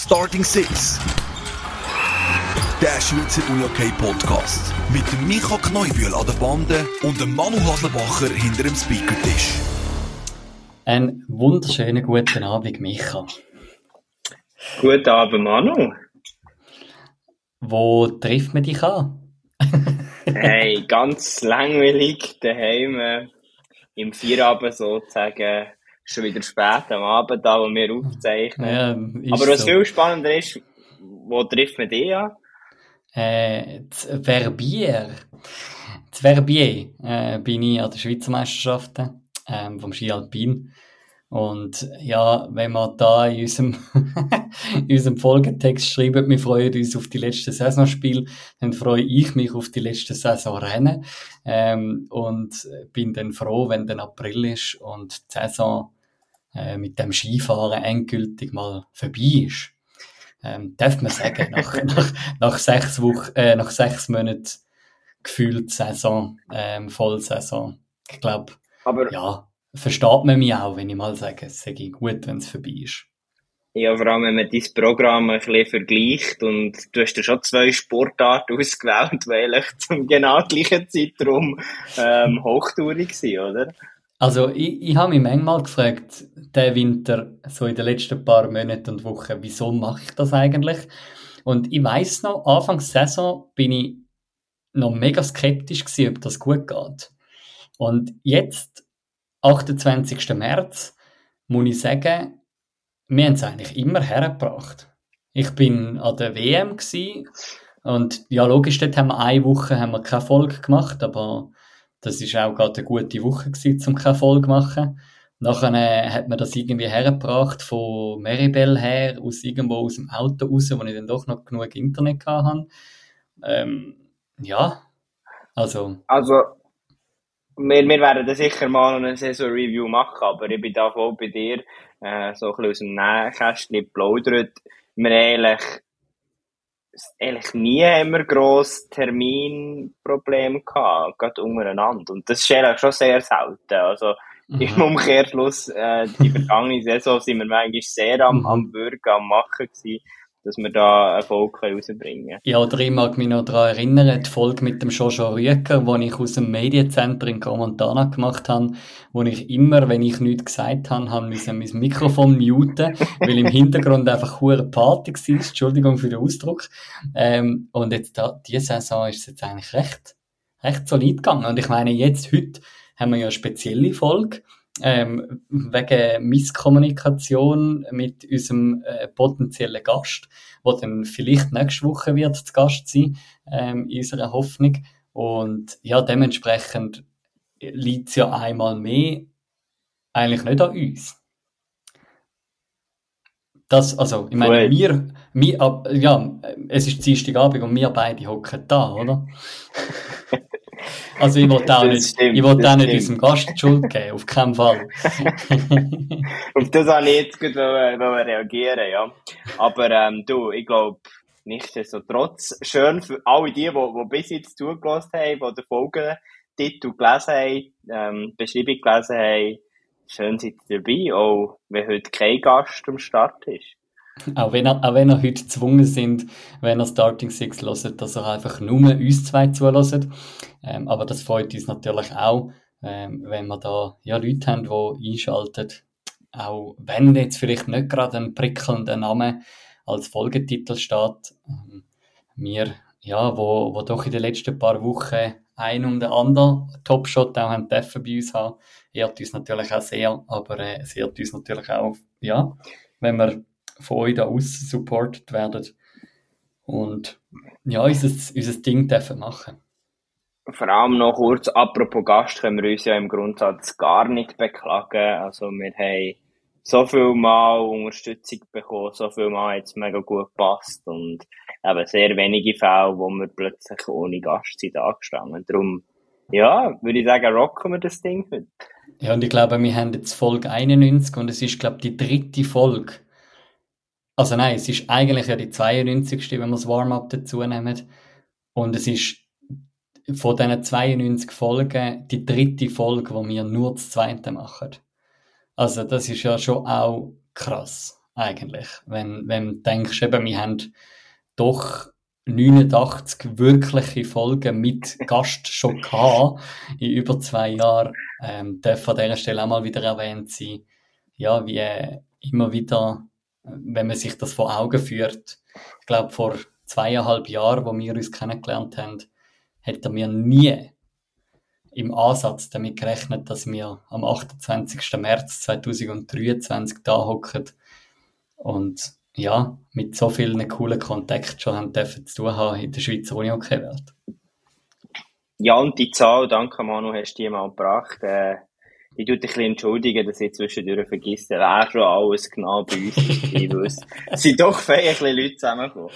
Starting Six. Der Schweizer UJK Podcast. Mit dem Micha Kneubühl an der Bande und dem Manu Haslebacher hinter dem Speakertisch. Einen wunderschönen guten Abend, Micha. Guten Abend, Manu. Wo trifft man dich an? hey, ganz langweilig daheim äh, im Vierabend sozusagen. Schon wieder spät am Abend, da wo wir aufzeichnen. Ja, Aber was so. viel spannender ist, wo trifft man dich an? Äh, z Verbier. Z Verbier äh, bin ich an der Schweizer Meisterschaften ähm, vom Ski Alpin. Und ja, wenn wir da in unserem, in unserem Folgetext schreiben, wir freuen uns auf die letzte Saisonspiel, dann freue ich mich auf die letzte Saisonrennen ähm, und bin dann froh, wenn dann April ist und die Saison äh, mit dem Skifahren endgültig mal vorbei ist. Ähm, darf man sagen, nach, nach, nach sechs Wochen, äh, nach sechs Monaten gefühlt Saison, ähm, Vollsaison. Ich glaube, ja, versteht man mich auch, wenn ich mal sage, es sei gut, wenn es vorbei ist. ja, vor allem, wenn man dein Programm ein bisschen vergleicht und du hast ja schon zwei Sportarten ausgewählt, die eigentlich zum genau gleichen Zeitraum ähm, hochtourig sind, oder? Also, ich, ich habe mich manchmal gefragt, der Winter, so in den letzten paar Monaten und Wochen, wieso mache ich das eigentlich? Und ich weiß noch, Anfangs Saison bin ich noch mega skeptisch gewesen, ob das gut geht. Und jetzt, 28. März, muss ich sagen, wir haben es eigentlich immer hergebracht. Ich bin an der WM gewesen und ja, logisch, dort haben wir eine Woche haben wir keine Folge gemacht, aber das ist auch gerade eine gute Woche gewesen, um keine Folge machen. Nachher äh, hat man das irgendwie hergebracht von Meribel her, aus irgendwo aus dem Auto raus, wo ich dann doch noch genug Internet hatte. Ähm, ja, also, Also, wir, wir werden da sicher mal eine Saison-Review machen, aber ich bin da voll bei dir, äh, so ein bisschen aus dem Nähkästchen plaudert. Wir haben eigentlich, eigentlich nie wir gross Terminprobleme gehabt, gerade untereinander. Und das ist eigentlich schon sehr selten. Also, mhm. im Umkehrschluss, äh, die vergangene Saison sind wir manchmal sehr am, Mhm. am Würgen, am Machen gewesen, dass wir da Erfolg können rausbringen können. Ja, oder ich mag mich noch daran erinnern, die Folge mit dem Jojo Rüecker, die ich aus dem Mediencenter in Gromontana gemacht habe, wo ich immer, wenn ich nichts gesagt habe, habe müssen mein Mikrofon muten, weil im Hintergrund einfach hure Party war, Entschuldigung für den Ausdruck. Ähm, und jetzt da, diese Saison ist es jetzt eigentlich recht, recht solid gegangen. Und ich meine, jetzt, heute, haben wir ja eine spezielle Folge, ähm, wegen Misskommunikation mit unserem äh, potenziellen Gast, der dann vielleicht nächste Woche wird zu Gast sein, ähm, in unserer Hoffnung. Und ja, dementsprechend liegt es ja einmal mehr eigentlich nicht an uns. Das, also, ich meine, wir, wir, ja, es ist Dienstagabend und wir beide hocken da, oder? Also, ich wollte auch Das nicht, stimmt, ich wollte auch nicht stimmt. unserem Gast die Schuld geben, auf keinen Fall. Auf das habe ich jetzt gut reagieren, ja. Aber, ähm, du, ich glaube, nichtsdestotrotz, schön für alle die, die, die bis jetzt zugelassen haben, die den Folgentitel gelesen haben, ähm, Beschreibung gelesen haben, schön seid ihr dabei, auch wenn heute kein Gast am Start ist. Auch wenn, er, auch wenn er heute gezwungen sind, wenn er Starting Six hört, dass er einfach nur uns zwei zulässt. Ähm, aber das freut uns natürlich auch, ähm, wenn wir da ja, Leute haben, die einschalten. Auch wenn jetzt vielleicht nicht gerade ein prickelnder Name als Folgetitel steht. Ähm, wir, ja, wo, wo doch in den letzten paar Wochen ein und der andere Topshot auch haben dürfen bei uns haben, ehrt uns natürlich auch sehr, aber äh, es ehrt uns natürlich auch, ja, wenn wir von euch da aus supported werden und ja, unser, unser Ding dürfen machen. Vor allem noch kurz, apropos Gast, können wir uns ja im Grundsatz gar nicht beklagen. Also, wir haben so viel Mal Unterstützung bekommen, so viel Mal hat es mega gut gepasst und eben sehr wenige Fälle, wo wir plötzlich ohne Gast sind angestanden. Darum, ja, würde ich sagen, rocken wir das Ding heute. Ja, und ich glaube, wir haben jetzt Folge 91 und es ist, glaube ich, die dritte Folge. Also nein, es ist eigentlich ja die 92. wenn wir das Warm-up dazu nehmen. Und es ist von diesen 92 Folgen die dritte Folge, wo wir nur das zweite machen. Also das ist ja schon auch krass. eigentlich. Wenn, wenn du denkst, eben, wir haben doch 89 wirkliche Folgen mit Gast schon gehabt, in über zwei Jahren, ähm, darf an dieser Stelle auch mal wieder erwähnt sein, ja, wie immer wieder, wenn man sich das vor Augen führt, ich glaube, vor zweieinhalb Jahren, wo wir uns kennengelernt haben, hätten wir nie im Ansatz damit gerechnet, dass wir am 28. März 2023 da hocken und ja, mit so vielen coolen Kontakten schon haben dürfen zu tun haben in der Schweizer Unihockey-Welt. Ja, und die Zahl, danke Manu, hast du die mal gebracht. Äh, ich tue dich ein bisschen entschuldigen, dass ich zwischendurch vergesse, wer schon alles genau bei uns ist. Es sind doch viele Leute zusammengekommen.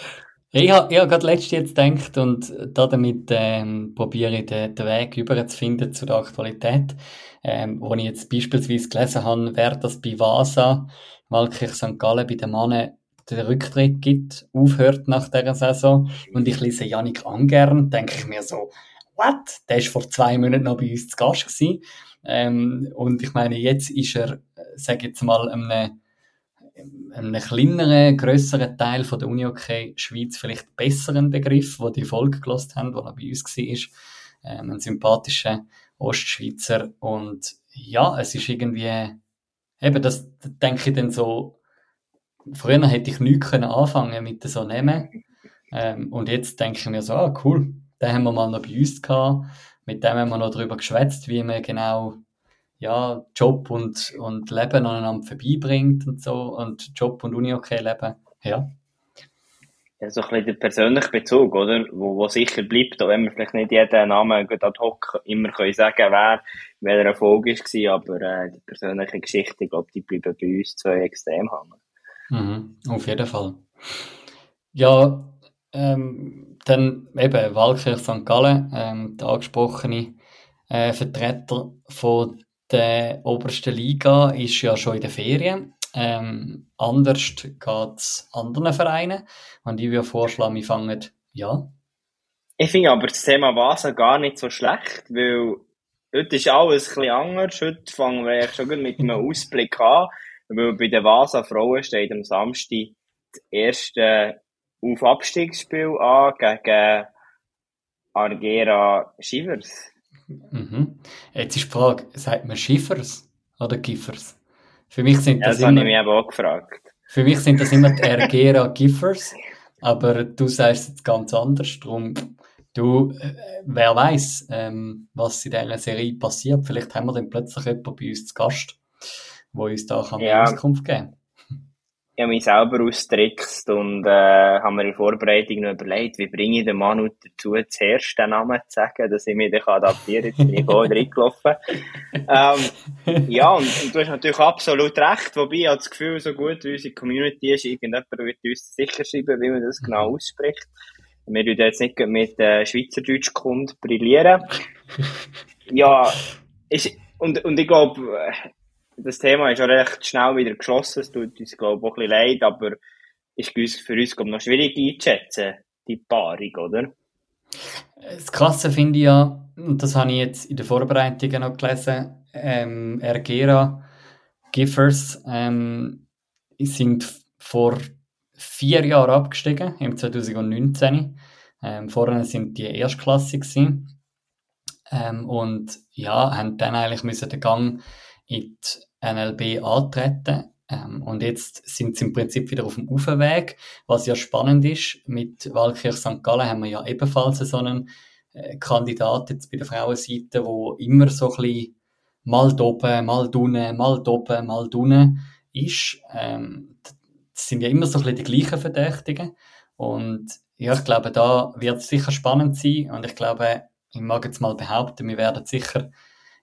Ich habe, habe gerade letztes jetzt gedacht und damit ähm, probiere ich den, den Weg über zu der Aktualität. Ähm, wo ich jetzt beispielsweise gelesen habe, wer das bei Vasa, Walkirch St. Gallen bei den Mannen den Rücktritt gibt, aufhört nach dieser Saison. Und ich lese Janik Angern, denke ich mir so, what? Der ist vor zwei Monaten noch bei uns zu Gast gewesen. Ähm, und ich meine, jetzt ist er, sage jetzt mal, einem, einem kleineren, grösseren Teil von der Uni-Hockey Schweiz vielleicht besseren Begriff, wo die Folge gelost haben, wo er bei uns war. Ähm, ein sympathischer Ostschweizer. Und ja, es ist irgendwie, eben, das denke ich dann so, früher hätte ich nichts können anfangen mit so Namen. Ähm, und jetzt denke ich mir so, ah, cool, den haben wir mal noch bei uns gehabt. Mit dem haben wir noch darüber geschwätzt, wie man genau ja, Job und, und Leben aneinander vorbeibringt und so. Und Job und Uni okay leben. Ja. Ja, so ein bisschen der persönliche Bezug, oder? Wo, wo sicher bleibt, auch wenn wir vielleicht nicht jeden Namen ad hoc immer können sagen wer, welcher Erfolg war, aber äh, die persönliche Geschichte, ich glaube, die bleiben bei uns zwei extrem hängen. Mhm, auf jeden Fall. Ja, ähm, dann eben Walkirch St. Gallen, ähm, der angesprochene äh, Vertreter von der obersten Liga ist ja schon in den Ferien. Ähm, anders geht es anderen Vereinen. Und ich würde vorschlagen, wir fangen, ja. Ich finde aber das Thema Vasa gar nicht so schlecht, weil heute ist alles ein bisschen anders. Heute fangen wir schon mit einem Ausblick an. Weil bei den Vasa Frauen steht am Samstag das erste Auf-Abstiegsspiel an gegen Argera Shivers. Mhm. Jetzt ist die Frage, sagt man Schiffers oder Giffers? Für mich sind das, ja, das immer, habe ich mich auch gefragt. Für mich sind das immer die Argera Giffers, aber du sagst jetzt ganz anders. Darum, du, äh, wer weiß, ähm, was in dieser Serie passiert. Vielleicht haben wir dann plötzlich jemanden bei uns zu Gast wo uns da kann ja. Auskunft geben kann. Ich habe mich selber austrickst und äh, habe mir in Vorbereitung noch überlegt, wie bringe ich den Manu dazu, zuerst den Namen zu sagen, dass ich mich dann adaptieren kann. Jetzt bin ich reingelaufen. ähm, ja, und, und, du hast natürlich absolut recht, wobei ich habe das Gefühl, so gut wie unsere Community ist, irgendjemand wird uns sicher schreiben, wie man das genau mhm. ausspricht. Wir würden jetzt nicht mit äh, Schweizerdeutsch Kund brillieren. ja, ist, und, und ich glaube, das Thema ist auch recht schnell wieder geschlossen. Es tut uns, glaube ich, auch ein bisschen leid, aber ist für uns, glaube noch schwierig einzuschätzen, die Paarung, oder? Das Krasse finde ich ja, und das habe ich jetzt in der Vorbereitung noch gelesen, ähm, Ergera Giffers ähm, sind vor vier Jahren abgestiegen, im 2019. Ähm, vorher sind die Erstklasse gewesen. Ähm, und ja, haben dann eigentlich müssen den Gang in die NLB antreten. Ähm, und jetzt sind sie im Prinzip wieder auf dem Aufweg, was ja spannend ist. Mit Walkirch St. Gallen haben wir ja ebenfalls so einen äh, Kandidat jetzt bei der Frauenseite, wo immer so ein bisschen mal doben, mal dunne, mal doben, mal dunne ist. Ähm, das sind ja immer so ein bisschen die gleichen Verdächtigen. Und ja, ich glaube, da wird es sicher spannend sein. Und ich glaube, ich mag jetzt mal behaupten, wir werden sicher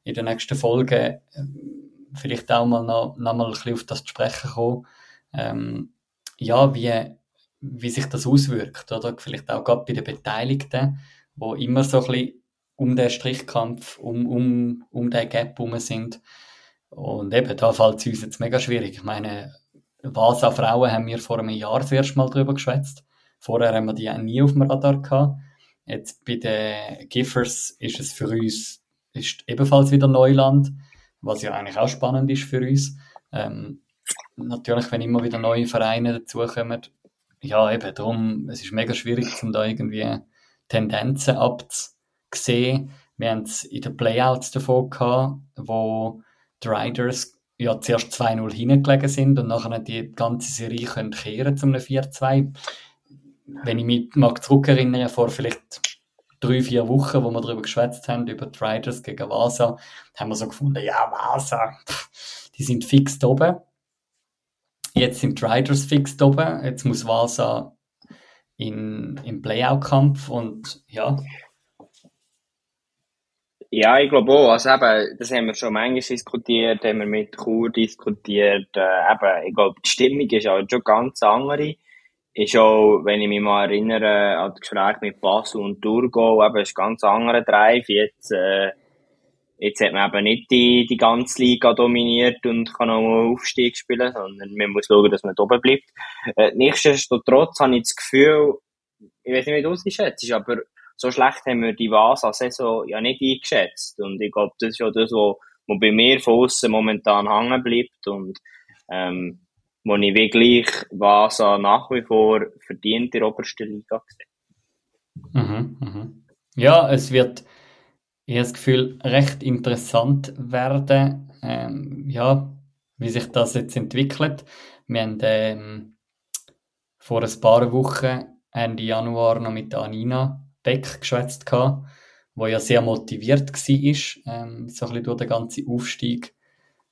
in der nächsten Folge ähm, vielleicht auch mal noch, noch mal ein bisschen auf das zu sprechen kommen. Ähm, ja, wie, wie sich das auswirkt, oder? Vielleicht auch gerade bei den Beteiligten, wo immer so ein bisschen um den Strichkampf, um, um, um den Gap herum sind. Und eben, da fällt es uns jetzt mega schwierig. Ich meine, was an Frauen haben wir vor einem Jahr das erste Mal drüber geschwätzt. Vorher haben wir die auch nie auf dem Radar gehabt. Jetzt bei den Giffers ist es für uns ist ebenfalls wieder Neuland, was ja eigentlich auch spannend ist für uns. Ähm, natürlich, wenn immer wieder neue Vereine dazukommen, ja, eben darum, es ist mega schwierig, um da irgendwie Tendenzen abzusehen. Wir haben es in den Playouts davon gehabt, wo die Riders ja zuerst 2-0 hingelegen sind und nachher die ganze Serie können kehren zum 4-2. Wenn ich mich mag zurückerinnere, vor vielleicht drei, vier Wochen, wo wir darüber geschwätzt haben, über die Riders gegen Vasa, haben wir so gefunden, ja, Vasa, die sind fix oben. Jetzt sind die Riders fix oben. Jetzt muss Vasa in, im Playout-Kampf und ja. Ja, ich glaube auch. Also eben, das haben wir schon manchmal diskutiert, haben wir mit Chur diskutiert. Äh, eben, ich glaube, die Stimmung ist halt schon ganz andere ist auch, wenn ich mich mal erinnere an das Gespräch mit Basel und Thurgau, eben, ist ganz anderer Drive. Jetzt, äh, jetzt hat man eben nicht die, die ganze Liga dominiert und kann auch mal Aufstieg spielen, sondern man muss schauen, dass man da oben bleibt. Äh, nichtsdestotrotz habe ich das Gefühl, ich weiß nicht, wie du es schätzt, aber so schlecht haben wir die Vasa-Saison ja nicht eingeschätzt. Und ich glaube, das ist ja das, was bei mir von außen momentan hängen bleibt. Und, ähm, wo ich wirklich Vasa nach wie vor verdient in der obersten Liga gesehen. Mhm, mhm. Ja, es wird, ich habe das Gefühl, recht interessant werden, ähm, ja, wie sich das jetzt entwickelt. Wir haben ähm, vor ein paar Wochen, Ende Januar, noch mit Anina Beck geschwätzt wo ja sehr motiviert war, ähm, so ein bisschen durch den ganzen Aufstieg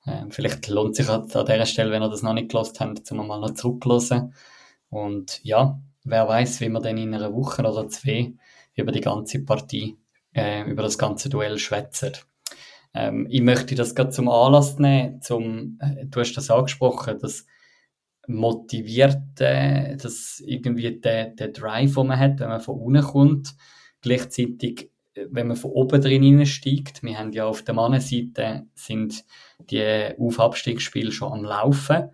ähm, vielleicht lohnt sich an dieser Stelle, wenn ihr das noch nicht gelost habt, zum mal noch zurückzuhören. Und ja, wer weiß, wie wir dann in einer Woche oder zwei über die ganze Partie, äh, über das ganze Duell schwätzen. Ähm, ich möchte das gerade zum Anlass nehmen, zum, äh, du hast das angesprochen, das motivierte, das irgendwie der, der Drive, den man hat, wenn man von unten kommt, gleichzeitig wenn man von oben drin steigt, wir haben ja auf der Mannenseite sind die Auf-Abstiegsspiele schon am Laufen.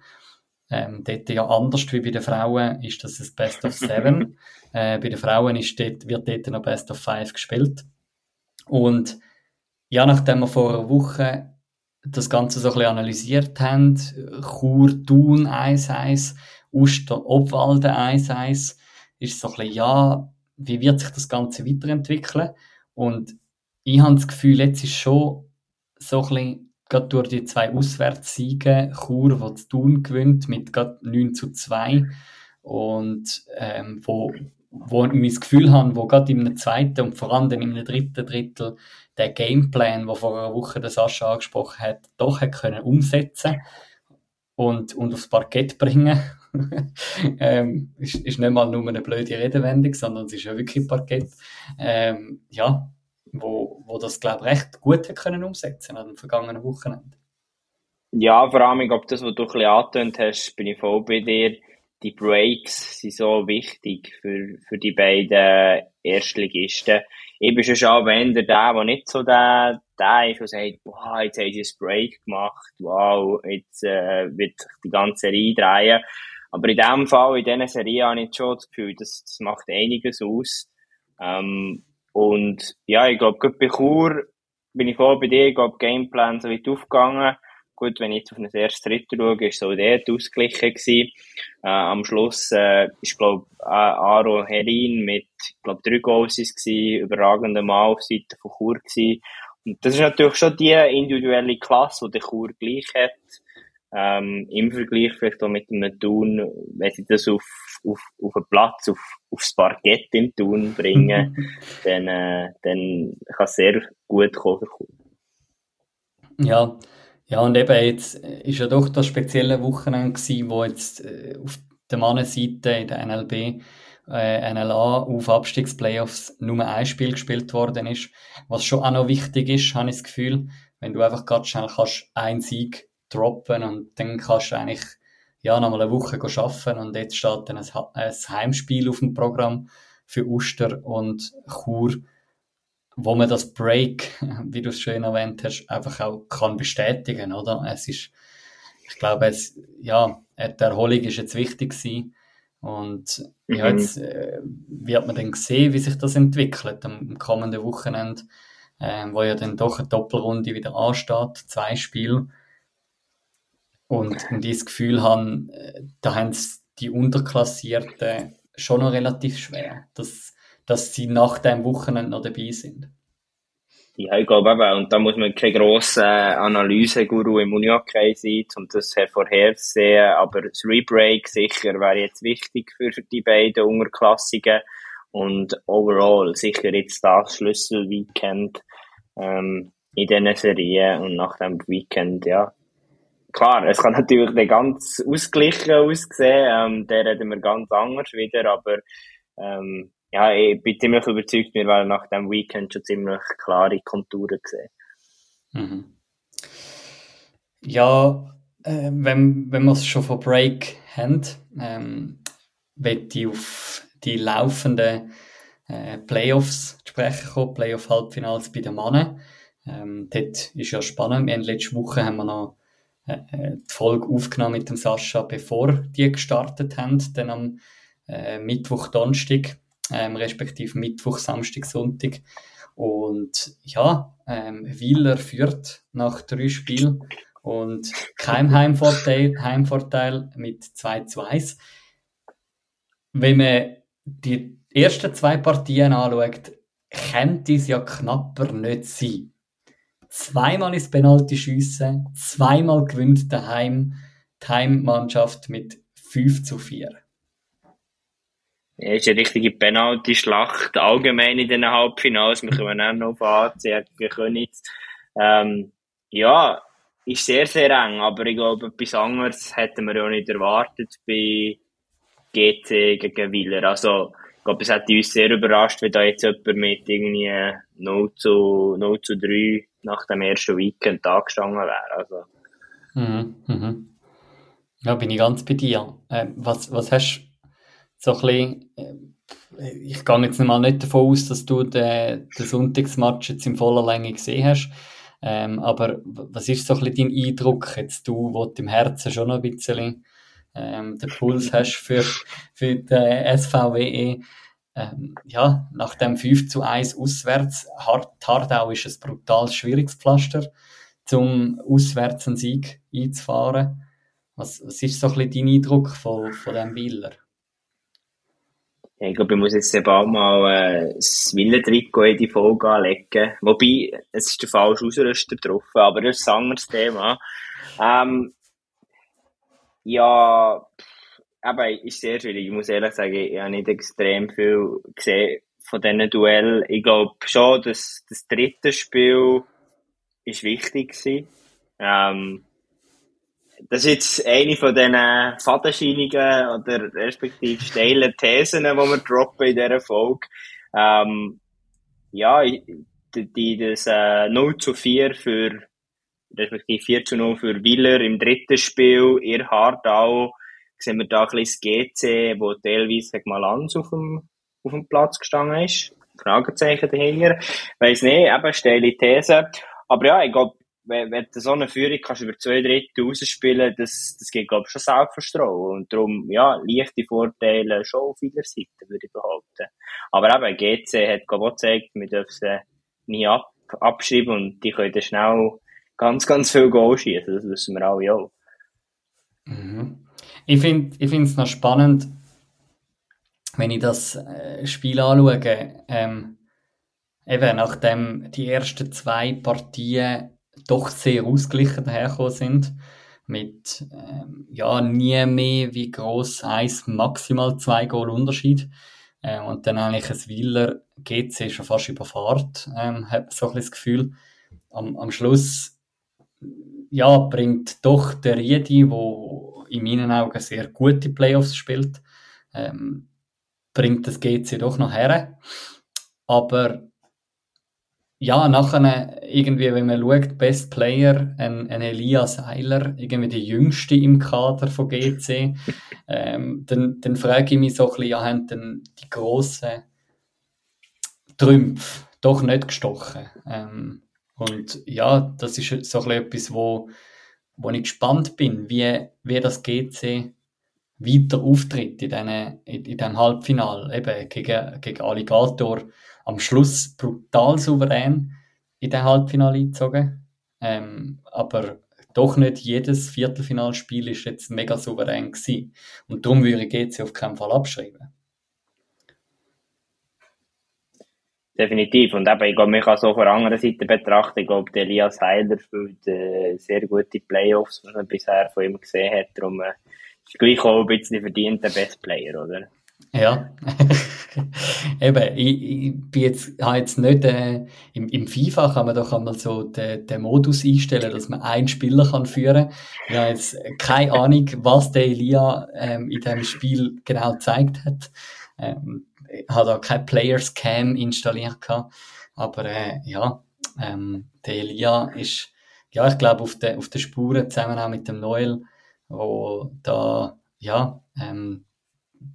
Ähm, dort ja anders wie bei den Frauen ist das das Best of Seven. äh, bei den Frauen ist dort, wird dort noch Best of Five gespielt. Und ja, nachdem wir vor einer Woche das Ganze so ein bisschen analysiert haben, Chur, Thun 1-1, Uster, Obwalden 1-1, ist so ein bisschen, ja, wie wird sich das Ganze weiterentwickeln? Und ich habe das Gefühl, jetzt ist schon so ein bisschen, gerade durch die zwei Auswärtssiege, Chur, wo zu Thun gewinnt, mit gerade 9 zu 2, und ähm, wo, wo ich das Gefühl habe, wo gerade im zweiten und vor allem in einem dritten Drittel der Gameplan, wo vor einer Woche der Sascha angesprochen hat, doch hat können umsetzen und, und aufs Parkett bringen. ähm, ist, ist nicht mal nur eine blöde Redewendung, sondern es ist ja wirklich Parkett. Ähm, ja, wo, wo das, glaube ich, recht gut hat können umsetzen an den vergangenen Wochenende. Ja, vor allem, glaube, das, was du ein bisschen angetönt hast, bin ich voll bei dir. Die Breaks sind so wichtig für, für die beiden Erstligisten. Ich bin schon wenn der, der nicht so der, der ist, der sagt, boah, jetzt haben sie ein Break gemacht, wow, jetzt äh, wird sich die ganze Reihe drehen. Aber in dem Fall, in dieser Serie habe ich schon das Gefühl, das, das macht einiges aus. Ähm, und ja, ich glaube, gerade bei Chur bin ich voll bei dir. Ich glaube, Gameplan so weit aufgegangen. Gut, wenn ich jetzt auf das erste Drittel schaue, ist so dort ausgeglichen gewesen. Äh, am Schluss äh, ist, glaube äh, Aro Herin mit, glaube drei Goals gewesen, überragender Mal auf Seite von Chur gewesen. Und das ist natürlich schon die individuelle Klasse, die der Chur gleich hat. Ähm, Im Vergleich vielleicht auch mit einem Thun, wenn sie das auf, auf, auf einen Platz, auf, aufs Parkett im Thun bringen, dann, äh, dann kann es sehr gut kommen. Ja, ja, und eben jetzt ist ja doch das spezielle Wochenende gewesen, wo jetzt äh, auf der Mannenseite in der NLB äh, NLA auf Abstiegsplayoffs nur ein Spiel gespielt worden ist. Was schon auch noch wichtig ist, habe ich das Gefühl, wenn du einfach ganz schnell kannst einen Sieg droppen und dann kannst du eigentlich ja, nochmal eine Woche arbeiten und jetzt steht dann ein, Heimspiel auf dem Programm für Uster und Chur, wo man das Break, wie du es schön erwähnt hast, einfach auch kann bestätigen, oder? Es ist, ich glaube, es, ja, die Erholung ist jetzt wichtig gewesen. Und mhm. ja, jetzt äh, wird man dann sehen, wie sich das entwickelt am, am kommenden Wochenende, äh, wo ja dann doch eine Doppelrunde wieder ansteht, zwei Spiele. Und, und ich das Gefühl habe, äh, da haben die Unterklassierten schon noch relativ schwer, dass, dass sie nach dem Wochenende noch dabei sind. Ja, ich glaube eben, und da muss man kein grosser Analyseguru im Unihockey sein, um das hervorherzusehen, aber das Rebreak sicher wäre jetzt wichtig für die beiden Unterklassigen und overall sicher jetzt das Schlüsselweekend ähm, in diesen Serien und nach dem Weekend, ja. Klar, es kann natürlich nicht ganz ausgeglichen aussehen, ähm, der reden wir ganz anders wieder, aber ähm, ja, ich bin ziemlich überzeugt, wir werden nach dem Weekend schon ziemlich klare Konturen gesehen. Mhm. Ja, äh, wenn, wenn wir es schon von Break haben, ähm, möchte ich auf die laufenden äh, Playoffs sprechen kommen, Playoff-Halbfinals bei den Männern. Ähm, dort ist ja spannend. Wir haben letzte Woche haben wir noch äh, die Folge aufgenommen mit dem Sascha, bevor die gestartet haben, dann am äh, Mittwoch, Donnerstag ähm, respektive Mittwoch, Samstag, Sonntag. Und ja, ähm, Wieler führt nach drei Spielen und kein Heimvorteil, Heimvorteil mit 2 zu 1. Wenn man die ersten zwei Partien anschaut, könnte es ja knapper nicht sein. Zweimal ist Penalty schiessen, zweimal gewinnt daheim die Heimmannschaft mit 5 zu 4. Ja, ist eine richtige Penalty-Schlacht, allgemein in den Halbfinals. Wir kommen auch noch auf AC gegen Königs. Ähm, ja, ist sehr, sehr eng, aber ich glaube, etwas anderes hätten wir ja nicht erwartet bei GC gegen Wieler. Also, ich glaube, es hat uns sehr überrascht, wenn da jetzt jemand mit irgendwie 0 zu, 0 zu 3 nach dem ersten Weekend da gestanden wäre. Also. Mhm, mhm. Ja, bin ich ganz bei dir. Äh, was, was hast du so ein bisschen, äh, ich gehe jetzt mal nicht davon aus, dass du den, den Sonntagsmatch jetzt in voller Länge gesehen hast. Ähm, aber was ist so ein bisschen dein Eindruck, jetzt du, wo du im Herzen schon noch ein bisschen ähm, den Puls hast für, für den SVWE? Ähm, ja, nach dem 5 zu 1 auswärts, Hard, Hardau ist ein brutal schwieriges Pflaster, zum auswärts einen Sieg einzufahren. Was, was ist so ein bisschen dein Eindruck von, von diesem Wieler? Ich glaube, ich muss jetzt bald mal äh, das Willentrikot in die Folge anlegen. Wobei, es ist der falsche Ausrüster drauf, aber das ist ein anderes Thema. Ähm, ja, aber ist sehr schwierig. Ich muss ehrlich sagen, ich habe nicht extrem viel gesehen von diesen Duell. Ich glaube schon, dass das dritte Spiel ist wichtig war. Ähm, das ist jetzt eine von diesen fadenscheinigen oder respektive steilen Thesen, die wir droppen in dieser Folge. Ähm, ja, die, die, das äh, 0 zu 4 für, respektive 4 zu 0 für Willer im dritten Spiel, ihr Hardau, sehen wir da ein bisschen das GC, wo teilweise gegen Malanz auf dem, auf dem Platz gestanden ist. Fragezeichen dahinter. Weiss nicht, eben steile These. Aber ja, ich glaube, wenn, wenn du so eine Führung kannst über zwei Drittel rausspielen, das, das geht, glaube ich, schon Selbstvertrauen. Und darum, ja, leichte Vorteile schon auf jeder Seite, würde ich behaupten. Aber eben, GC hat, glaube ich, auch gezeigt, wir dürfen sie nie ab, abschreiben und die können schnell ganz, ganz viel Goal schießen. Das wissen wir alle auch. Mhm. Ich finde es noch spannend, wenn ich das äh, Spiel anschaue, ähm, eben nachdem die ersten zwei Partien doch sehr ausgeglichen dahergekommen sind. Mit ähm, ja, nie mehr wie groß eins, maximal zwei Goal Unterschied. Äh, und dann eigentlich ein Wieler GC schon fast überfahrt, ähm, hat so ein das Gefühl. Am, am Schluss ja, bringt doch der Riedi, wo in meinen Augen sehr gute Playoffs spielt, ähm, bringt das GC doch noch her. Aber ja, nachher irgendwie, wenn man schaut, Best Player, ein, ein Elias Eiler, irgendwie der Jüngste im Kader von GC, ähm, dann, dann frage ich mich so ein bisschen, ja, haben denn die grossen Trümpfe doch nicht gestochen? Ähm, und ja, das ist so ein etwas, wo, wo ich gespannt bin, wie, wie das GC weiter auftritt in diesem in, in Halbfinale, eben gegen, gegen Alligator am Schluss brutal souverän in den Halbfinale eingezogen. Ähm, aber doch nicht jedes Viertelfinalspiel ist jetzt mega souverän gewesen. Und darum würde ich GC auf keinen Fall abschreiben. Definitiv. Und eben, ich glaube, man kann so von der anderen Seite betrachten. Ich glaube, der Elias Heiler spielt äh, sehr gute Playoffs, was man bisher von ihm gesehen hat. Darum äh, ist gleich auch ein bisschen verdient der Best Player, oder? Ja, eben, ich, ich bin jetzt, habe jetzt nicht, äh, im, im FIFA kann man doch einmal so den, den Modus einstellen, dass man einen Spieler kann führen kann. Ich habe jetzt keine Ahnung, was der Elia ähm, in diesem Spiel genau gezeigt hat. Ähm, ich habe da kein Players Cam installiert gehabt. Aber äh, ja, ähm, der Elia ist, ja, ich glaube, auf der auf der Spuren zusammen auch mit dem Noel, wo da, ja, ähm,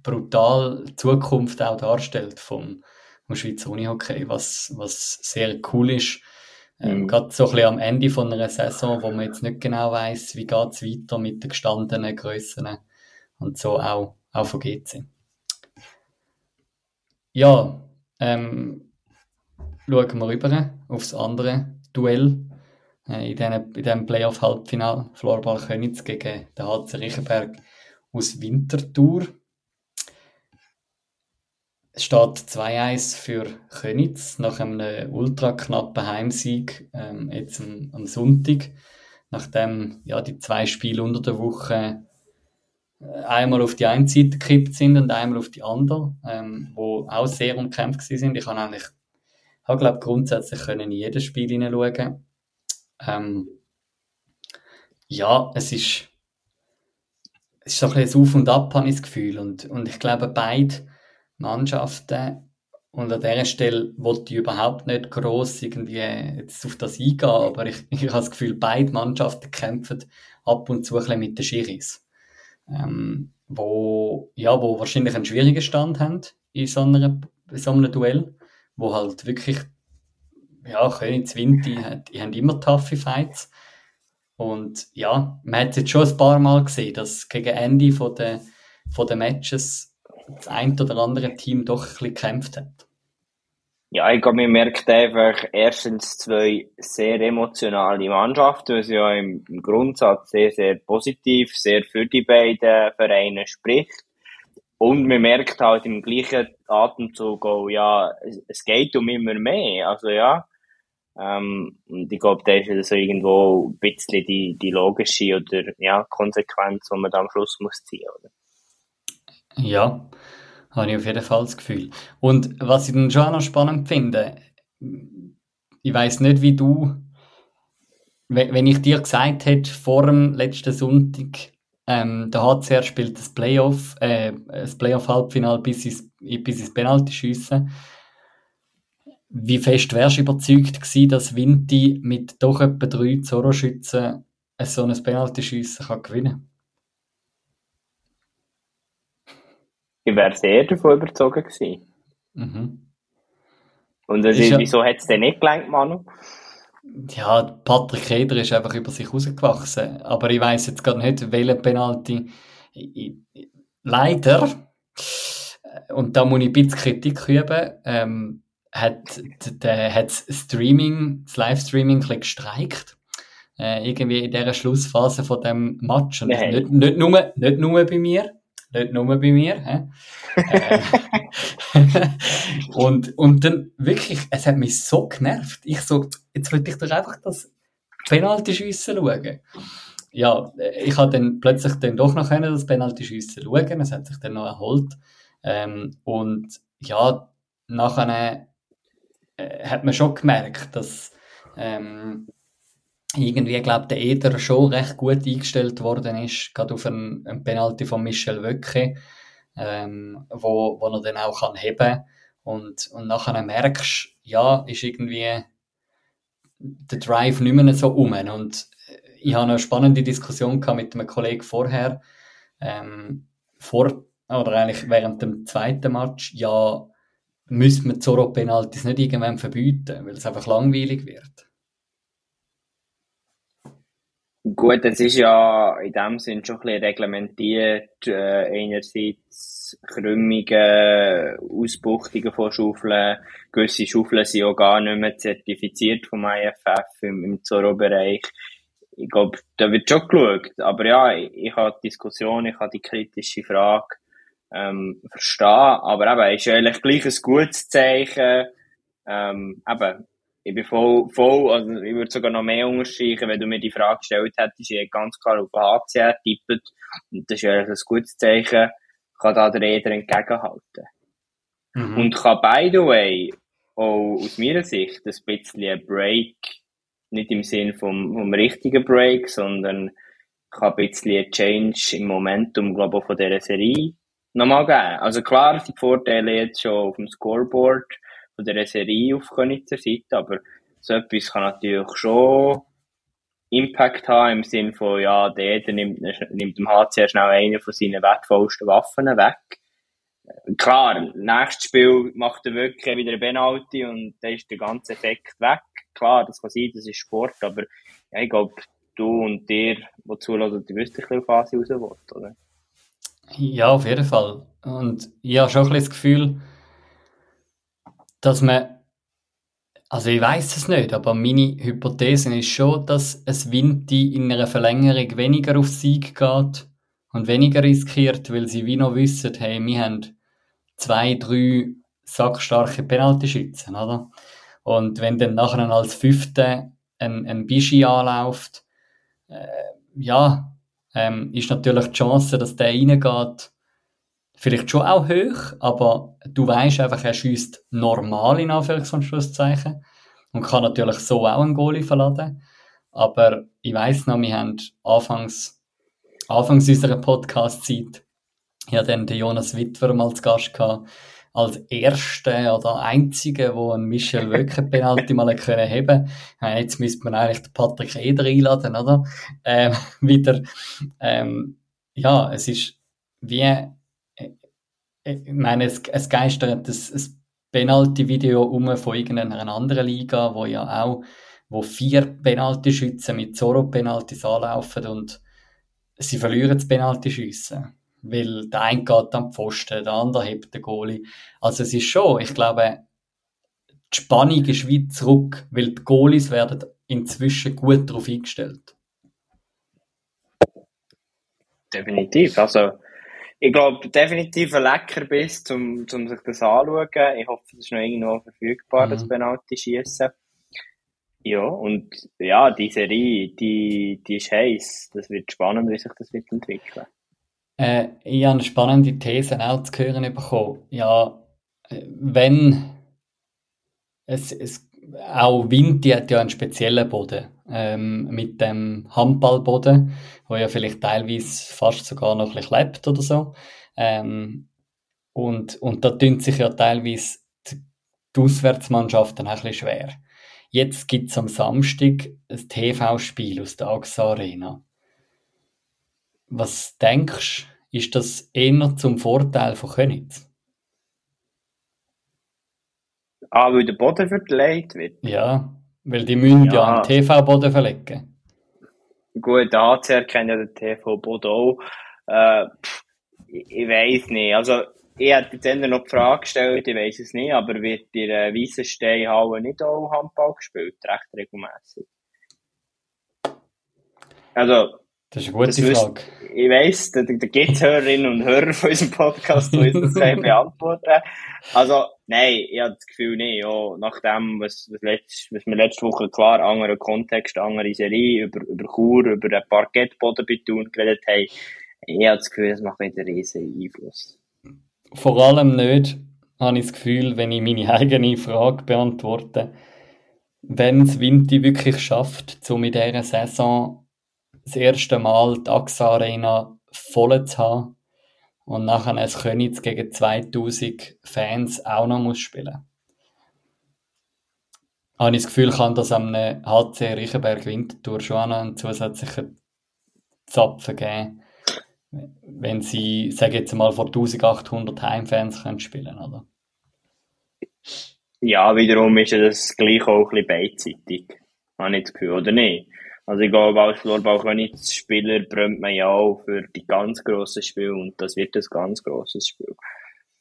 brutal Zukunft auch darstellt vom, vom Schweizer Unihockey, was, was sehr cool ist. Ähm, mhm. Gerade so ein bisschen am Ende von einer Saison, wo man jetzt nicht genau weiß, wie geht es weiter mit den gestandenen Grössen und so auch, auch von GC. Ja, ähm, schauen wir rüber aufs andere Duell äh, in diesem Playoff-Halbfinal. Florball Könitz gegen den HC Riechenberg aus Winterthur. Es steht 2-1 für Könitz nach einem ultra knappen Heimsieg ähm, jetzt am, am, Sonntag, nachdem ja, die zwei Spiele unter der Woche einmal auf die eine Seite gekippt sind und einmal auf die andere, ähm, wo auch sehr umkämpft sind. Ich habe eigentlich, habe, glaube grundsätzlich können in jedes Spiel hineinschauen. Ähm, ja, es ist, es ist so ein bisschen Auf und Ab, habe ich das Gefühl. Und, und ich glaube, beide Mannschaften. Und an dieser Stelle wollte ich überhaupt nicht gross irgendwie jetzt auf das eingehen, aber ich, ich habe das Gefühl, beide Mannschaften kämpfen ab und zu ein bisschen mit den Schiris. Ähm, wo, ja, wo wahrscheinlich einen schwierigen Stand haben in so, einer, in so einem Duell, wo halt wirklich, ja, Königs Wind, die, die haben immer taffe Fights. Und ja, man hat es jetzt schon ein paar Mal gesehen, dass gegen Ende von der, von den Matches das ein oder andere Team doch ein bisschen gekämpft hat? Ja, ich glaube, man merkt einfach erstens zwei sehr emotionale Mannschaften, was ja im, Grundsatz sehr, sehr positiv, sehr für die beiden Vereine spricht. Und man merkt halt im gleichen Atemzug auch, ja, es geht um immer mehr. Also ja, ähm, und ich glaube, da ist also irgendwo ein bisschen die, die logische oder ja, Konsequenz, die man da am Schluss muss ziehen muss. Ja, habe ich auf jeden Fall das Gefühl. Und was ich dann schon auch noch spannend finde, ich weiß nicht, wie du, wenn ich dir gesagt hätte, vor dem letzten Sonntag, ähm, der HCR spielt das Playoff, äh, das Playoff-Halbfinale bis ins, bis ins Penalty-Schiessen. Wie fest wärst du überzeugt gewesen, dass Vinti mit doch etwa drei Zoro-Schützen so ein Penalty-Schiessen gewinnen kann? Ich wäre sehr davon überzogen gewesen. Mhm. Und also, ja, wieso hat es denn nicht gelangt, Manu? Ja, Patrick Eder ist einfach über sich rausgewachsen. Aber ich weiß jetzt gar nicht, welche Penalty. leider, und da muss ich ein bisschen Kritik üben, ähm, hat das Streaming, das Livestreaming ein gestreikt. Äh, irgendwie in dieser Schlussphase von dem Match. Und nicht, nicht, nur, nicht nur bei mir, nicht nur bei mir. Äh, und, und dann wirklich, es hat mich so genervt. Ich so, jetzt will ich doch einfach das Penalty-Schiessen schauen. Ja, ich habe dann plötzlich dann doch noch können, das Penalty-Schiessen schauen. Es hat sich dann noch erholt. Ähm, und ja, nachher äh, hat man schon gemerkt, dass ähm, irgendwie, glaube der Eder schon recht gut eingestellt worden ist, gerade auf einen, einen Penalty von Michel Wöcke, ähm, wo, wo er dann auch kann heben und und nachher merkst, ja, ist irgendwie der Drive nicht mehr so um. Und ich habe eine spannende Diskussion gehabt mit einem Kollegen vorher, ähm, vor oder eigentlich während dem zweiten Match, ja, müsste man Zorro-Penalties nicht irgendwann verbieten, weil es einfach langweilig wird. Gut, es ist ja in dem Sinn schon ein bisschen reglementiert. Äh, einerseits Krümmungen, Ausbuchtungen von Schaufeln. Gewisse Schaufeln sind auch gar nicht mehr zertifiziert vom IFF im, im Zorro-Bereich. ich glaube, da wird schon geschaut. Aber ja, ich, ich habe die Diskussion, ich habe die kritische Frage ähm, verstehen. Aber eben, ist ja eigentlich gleich ein gutes Zeichen. Ähm, eben, ich bin voll, voll, also ich würde sogar noch mehr unterstreichen, wenn du mir die Frage gestellt hättest, ich hätte ganz klar auf HCR tippet. Und das ist eigentlich ein gutes Zeichen, kann da der Eder entgegenhalten. Mhm. Und kann, by the way, auch aus meiner Sicht ein bisschen ein Break, nicht im Sinn vom, vom richtigen Break, sondern kann ein bisschen ein Change im Momentum, glaube ich, von dieser Serie nochmal geben. Also klar, die Vorteile jetzt schon auf dem Scoreboard von dieser Serie auf Königser Seite, aber so etwas kann natürlich schon Impact haben im Sinne von, ja, der nimmt, nimmt dem HCR schnell eine von seinen wertvollsten Waffen weg. Klar, nächstes Spiel macht er wirklich wieder eine Penalty und dann ist der ganze Effekt weg. Klar, das kann sein, das ist Sport, aber ja, ich glaube, du und dir, die zulassen, die wüssten ein bisschen, was ich raus will, oder? Ja, auf jeden Fall. Und ich habe schon ein bisschen das Gefühl, dass man, also ich weiß es nicht, aber meine Hypothese ist schon, dass es Vinti in einer Verlängerung weniger auf Sieg geht und weniger riskiert, weil sie wie noch wissen, hey, wir haben zwei, drei sackstarke Penaltyschützen, oder? Und wenn dann nachher als Fünfte ein, ein Bischi anläuft, äh, ja, ähm, ist natürlich die Chance, dass der reingeht, vielleicht schon auch hoch, aber du weißt einfach, er schießt normal in Anführungs- und Schlusszeichen und kann natürlich so auch einen Goalie verladen. Aber ich weiß noch, wir haben anfangs, anfangs unserer Podcast-Zeit, ja dann den Jonas Wittwer mal als Gast gehabt, als erster oder einziger, wo ein Michel Wöcke Penalty mal können haben. Ja, jetzt müsste man eigentlich den Patrick Eder einladen, oder? Ähm, wieder, ähm, ja, es ist wie, ich meine, es, es geistert das, ein Penalty-Video um von irgendeiner anderen Liga, wo ja auch, wo vier Penalty-Schützen mit Zorro-Penaltys anlaufen und sie verlieren das Penalty-Schiessen weil der eine geht am Pfosten, der andere hebt den Goalie. Also es ist schon, ich glaube, die Spannung ist weit zurück, weil die Goalies werden inzwischen gut darauf eingestellt. Definitiv, also ich glaube, definitiv ein Leckerbiss, um, um sich das anzuschauen. Ich hoffe, das ist noch irgendwo verfügbar, mhm. das Penalty-Schießen. Ja, und ja, die Serie, die, die ist heiß. Das wird spannend, wie sich das wird entwickeln. Äh, ich habe eine spannende These auch zu hören bekommen. Ja, wenn es, es auch Winti hat ja einen speziellen Boden ähm, mit dem Handballboden, wo ja vielleicht teilweise fast sogar noch ein bisschen lebt oder so. Ähm, und, und da tun sich ja teilweise die, die Auswärtsmannschaften auch ein bisschen schwer. Jetzt gibt es am Samstag ein TV-Spiel aus der AXA Arena. Was denkst du, ist das eher zum Vorteil von Königs? Ah, weil der Boden verlegt wird? Ja, weil die müssen ja, ja einen TV-Boden verlegen. Gut, ACR kennt ja den TV-Boden auch. Äh, ich, ich weiß nicht. Also, ich hätte jetzt noch die Frage gestellt, ich weiß es nicht, aber wird in der äh, Weissensteinhalle nicht auch Handball gespielt? Recht regelmäßig. Also, das ist eine gute das Frage. Wüsste, ich weiss, da, da gibt es Hörerinnen und Hörer von unserem Podcast, die uns das beantworten Also, nein, ich habe das Gefühl nicht. Ja, nach dem, was, was, letzt, was wir letzte Woche klar, anderer Kontext, andere Serie, über, über Chur, über den Parkettboden bei Thun geredet haben, ich habe das Gefühl, das macht nicht einen riesen Einfluss. Vor allem nicht, habe ich das Gefühl, wenn ich meine eigene Frage beantworte, wenn es Winti wirklich schafft, so mit dieser Saison das erste Mal die AXA Arena voll zu haben und nachher ein Königs gegen 2000 Fans auch noch muss spielen habe ich das Gefühl, kann das am HC Riechenberg Winterthur schon noch einen zusätzlichen Zapfen geben, wenn sie, sage jetzt mal, vor 1800 Heimfans können spielen oder? Ja, wiederum ist das gleich auch ein bisschen beidseitig, habe ich das Gefühl, oder nicht? Also ich glaube, als Floorball-Spieler brennt man ja auch für die ganz grossen Spiele und das wird ein ganz grosses Spiel.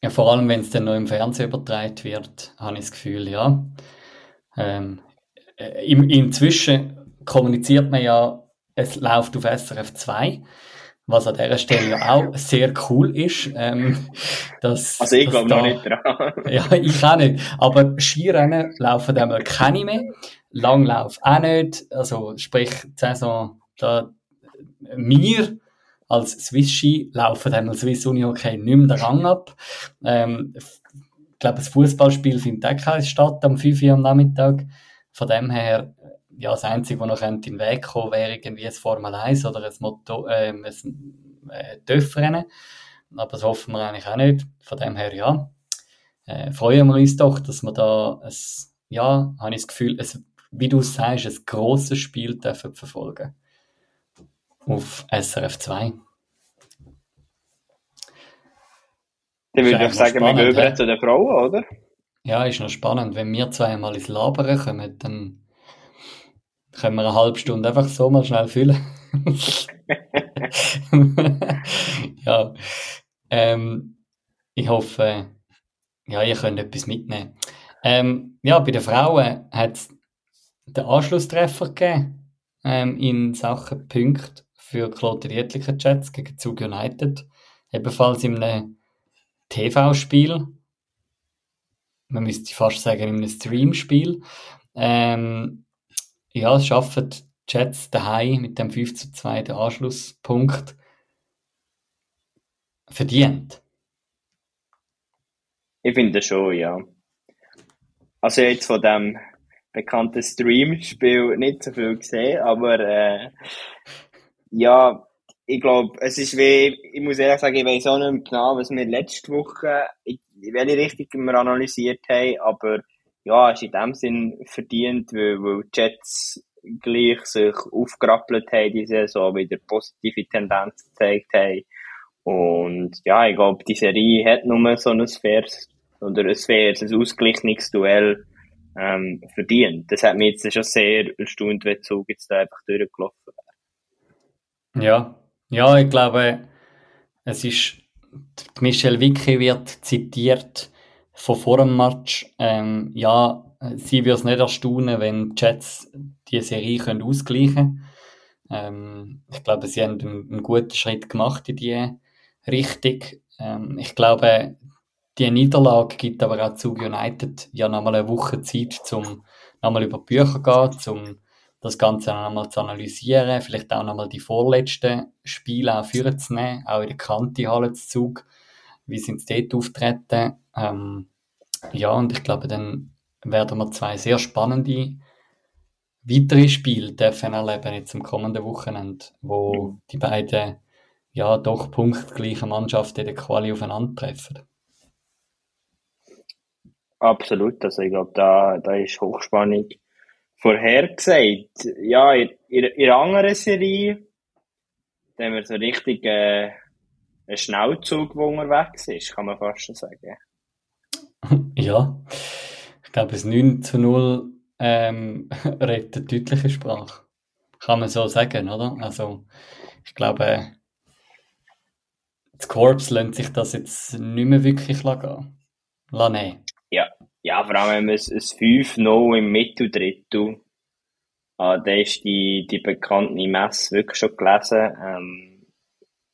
Ja, vor allem, wenn es dann noch im Fernsehen übertragen wird, habe ich das Gefühl, ja. Ähm, äh, inzwischen kommuniziert man ja es läuft auf SRF 2, was an dieser Stelle ja auch sehr cool ist. Ähm, dass, also ich glaube noch nicht dran. ja, ich auch nicht. Aber Skirennen laufen einmal keine mehr. Langlauf auch nicht. Also sprich, die Saison, da, wir als Swiss Ski laufen einmal Swiss Uni Hockey nicht mehr den Rang ab. Ähm, ich glaube, das Fußballspiel findet auch keine statt am 5 Uhr am Nachmittag. Von dem her, ja, das Einzige, was noch in den Weg kommen wäre irgendwie ein Formel 1 oder ein, Motor, äh, ein äh, Dörfrennen. Aber das hoffen wir eigentlich auch nicht. Von dem her, ja, äh, freuen wir uns doch, dass wir da ein, ja, habe ich das Gefühl, ein, wie du sagst, ein grosses Spiel dürfen verfolgen. Auf SRF 2. Dann würde ich sagen, wir gehen über zu den Frauen, oder? Ja, ist noch spannend. Wenn wir zweimal ins Labern kommen, dann können wir eine halbe Stunde einfach so mal schnell füllen. ja. Ähm, ich hoffe, ja, ihr könnt etwas mitnehmen. Ähm, ja, bei den Frauen hat es den Anschlusstreffer gegeben ähm, in Sachen Punkte für Klote Dietlicher Jets gegen Zug United. Ebenfalls in einem TV-Spiel. Man müsste fast sagen, in einem Stream-Spiel. Ähm, ja, es schaffen die Jets daheim mit dem 5 zu 2 den Anschlusspunkt verdient. Ich finde schon, ja. Also jetzt von dem bekannten Stream-Spiel nicht so viel gesehen, aber äh, ja, ich glaube, es ist wie, ich muss ehrlich sagen, ich weiß auch nicht genau, was wir letzte Woche, in welche Richtung wir analysiert haben, aber ja, ist in dem Sinn verdient, weil, weil die Jets gleich sich aufgerappelt haben, diese Saison wieder positive Tendenz gezeigt haben. Und ja, ich glaube, die Serie hat nur so ein faires, oder ein faires, ein ausgeglichenes Duell ähm, verdient. Das hat mich jetzt schon sehr erstaunt, wenn Zug jetzt da einfach durchgelaufen wäre. Ja, ja, ich glaube, es ist, Michelle Wicke wird zitiert von vor dem Match. Ähm, ja, sie wird es nicht erstaunen, wenn die Jets die Serie können ausgleichen können. Ähm, ich glaube, sie haben einen, einen, guten Schritt gemacht in die Richtung. Ähm, ich glaube, die Niederlage gibt aber auch zu United ja nochmal eine Woche Zeit, um nochmal über die Bücher zu gehen, um das Ganze nochmal zu analysieren, vielleicht auch nochmal die vorletzten Spiele auch vorzunehmen, auch in der Kante zu Zug. Wie sind sie dort auftreten? Ähm, ja, und ich glaube, dann werden wir zwei sehr spannende weitere Spiele dürfen erleben jetzt am kommenden Wochenende, wo die beiden ja doch punktgleichen Mannschaften in der Quali aufeinandertreffen. Absolut, also ich glaube, da, da ist Hochspannung vorhergesagt. Ja, in, in, in einer anderen Serie, haben wir so richtig äh, einen Schnellzug, der unterwegs ist, kann man fast schon sagen. Ja, ich glaube, es 9 zu 0 ähm, redet eine deutliche Sprache. Kann man so sagen, oder? Also, ich glaube, das Korps lässt sich das jetzt nicht mehr wirklich gehen. Lassen. Ja, ja, vor allem wenn man ein 5-0 im Mitteldrittel, ah, da ist die, die bekannte Messe wirklich schon gelesen. Ähm,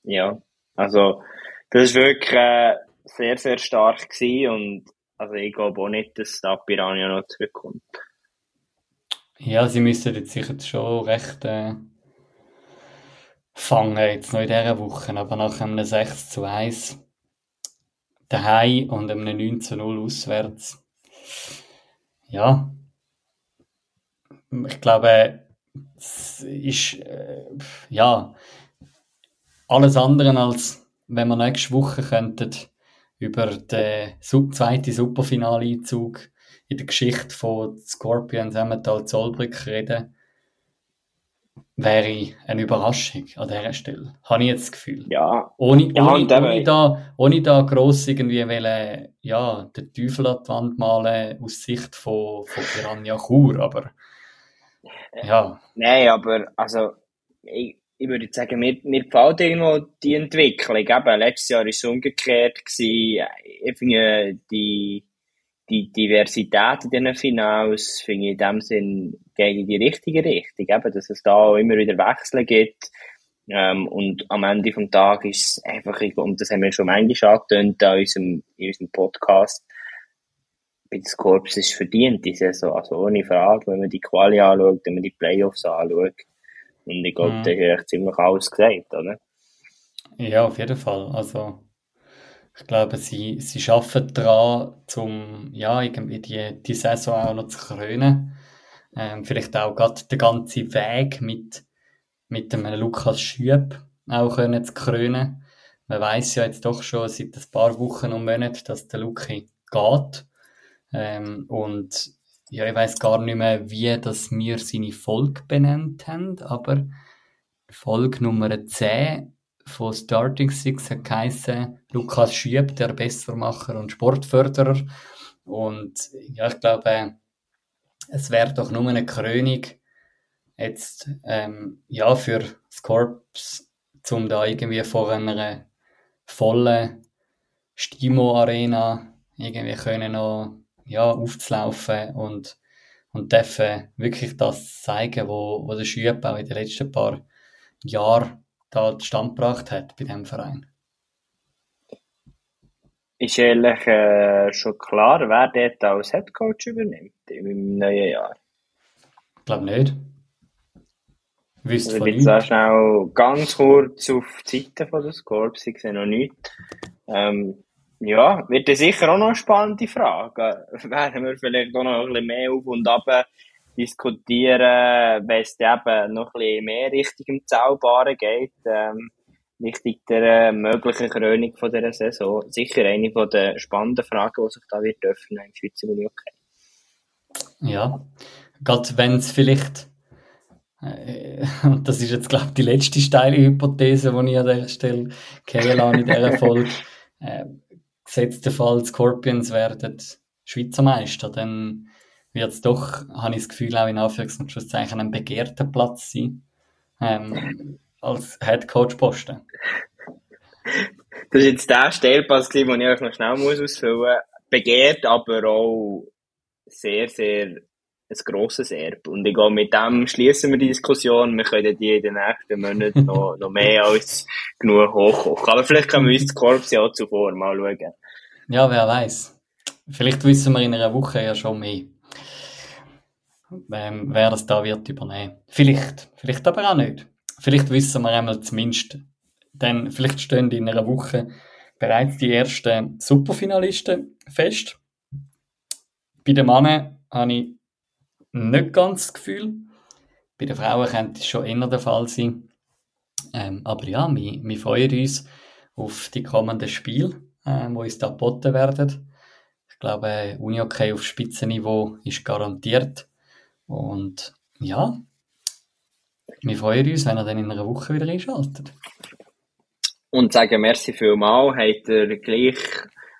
ja, also, das ist wirklich äh, sehr, sehr stark gewesen und also ich glaube auch nicht, dass da Piranha noch zurückkommt. Ja, sie müssen jetzt sicher schon recht äh, fangen, jetzt noch in dieser Woche, aber nach einem 6 zu 1 daheim und einem 9 zu 0 auswärts. Ja, ich glaube, es ist äh, ja alles andere als wenn wir nächste Woche könnten über den zweiten Superfinale-Einzug in der Geschichte von Scorpions Emmental Zollbrück reden, wäre eine Überraschung an dieser Stelle. Habe ich jetzt das Gefühl. Ja. Ohne, ja, ohne, ohne, da, ohne da gross irgendwie wollen, ja, den Teufel an die Wand malen aus Sicht von, von Piranha Chur, aber ja. Nein, aber also ich, ich würde sagen, mir, mir gefällt irgendwo die Entwicklung. Eben, letztes Jahr war es umgekehrt. Gewesen. Ich finde, die, die Diversität in diesen Finals, finde ich in dem Sinn, geht in die richtige Richtung. Eben, dass es da auch immer wieder Wechsel gibt. Ähm, und am Ende vom Tag ist es einfach, und das haben wir schon manchmal angetönt in unserem, in unserem Podcast, bei den Corps ist verdient, die Saison. Also ohne Frage, wenn man die Quali anschaut, wenn man die Playoffs anschaut. Und ich glaube, mhm. da habe ich ziemlich alles gesagt, oder? Ja, auf jeden Fall. Also, ich glaube, sie, sie arbeiten daran, um ja, irgendwie die, die Saison auch noch zu krönen. Ähm, vielleicht auch gerade den ganzen Weg mit, mit dem Lukas Schüb auch können zu krönen. Man weiß ja jetzt doch schon seit ein paar Wochen und Monaten, dass der Luki geht. Ähm, und ja, ich weiß gar nicht mehr, wie das wir seine Folge benannt haben, aber Folge Nummer 10 von Starting Six hat geheißen, Lukas Schüb, der Bessermacher und Sportförderer. Und ja, ich glaube, es wäre doch nur eine Krönung jetzt ähm, ja, für das Korps, um da irgendwie vor einer vollen Stimo-Arena irgendwie können noch ja, aufzulaufen und, und dürfen wirklich das zeigen, wo, wo der Schüb auch in den letzten paar Jahren da Stand gebracht hat bei dem Verein. Ist ehrlich äh, schon klar, wer dort als Headcoach übernimmt im neuen Jahr? Ich glaube nicht. Wisst also ich bin schnell ganz kurz auf die Seite von der Scorps, ich sehe noch nichts. Ähm, ja, wird sicher auch noch eine spannende Frage. Werden wir vielleicht auch noch ein bisschen mehr auf und ab diskutieren, wenn es eben noch ein bisschen mehr Richtung im Zaubaren geht, ähm, Richtung der äh, möglichen Krönung von dieser Saison. Sicher eine von den spannenden Fragen, die sich da wird öffnen im Schweizer Unihockey. Ja, gerade wenn es vielleicht äh, und das ist jetzt, glaube ich, die letzte steile Hypothese, die ich an dieser Stelle kennenlerne in dieser Folge. Äh, gesetzt der Fall, Scorpions werden Schweizer Meister, dann wird es doch, habe ich das Gefühl, auch in Anführungs- und Schlusszeichen ein begehrter Platz sein, ähm, als Head-Coach-Posten. Das ist jetzt der Stellpass, den ich euch noch schnell muss ausfüllen muss. Begehrt, aber auch sehr, sehr ein grosses Erbe. Und ich glaube, mit dem schließen wir die Diskussion. Wir können die in den nächsten Monaten noch, noch mehr als genug hochkochen. Aber vielleicht können wir uns das Korps ja auch zuvor mal schauen. Ja, wer weiß. Vielleicht wissen wir in einer Woche ja schon mehr ähm, wer das da wird übernehmen. Vielleicht, vielleicht aber auch nicht. Vielleicht wissen wir einmal zumindest, denn vielleicht stehen in einer Woche bereits die ersten Superfinalisten fest. Bei den Männern habe ich nicht ganz das Gefühl. Bei den Frauen könnte es schon eher der Fall sein. Ähm, aber ja, wir, wir freuen uns auf die kommenden Spiele, äh, die uns da geboten werden. Ich glaube, Uni-Hockey auf Spitzenniveau ist garantiert. Und ja, wir freuen uns, wenn er dann in einer Woche wieder einschaltet. Und sagen merci vielmal, habt ihr gleich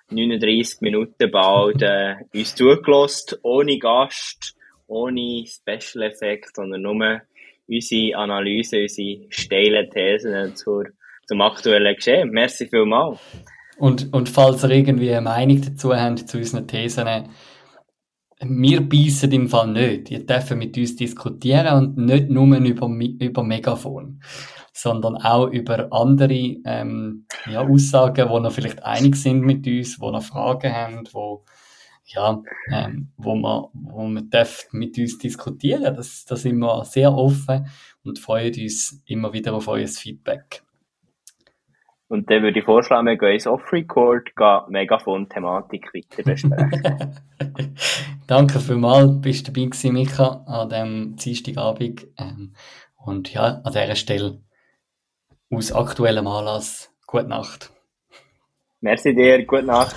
39 Minuten bald äh, uns zugelassen, ohne Gast, ohne Special Effekt, sondern nur unsere Analyse, unsere steilen Thesen zur, zum aktuellen Geschehen. Merci vielmal. Und, und falls ihr irgendwie eine Meinung dazu habt zu unseren Thesen, wir beißen im Fall nicht. Ihr dürfen mit uns diskutieren und nicht nur über, über Megafon, sondern auch über andere ähm, ja, Aussagen, wo noch vielleicht einig sind mit uns, wo noch Fragen haben, wo ja, ähm, wo man, wo man darf mit uns diskutieren. Das, das sind wir sehr offen und freuen uns immer wieder auf euer Feedback. Und dann würde ich vorschlagen, wir gehen ins Off-Record, Megafon-Thematik weiter besprechen. Danke vielmals, bist du dabei gewesen, Micha, an diesem Dienstagabend. Ähm, und ja, an dieser Stelle aus aktuellem Anlass, gute Nacht. Merci dir, gute Nacht.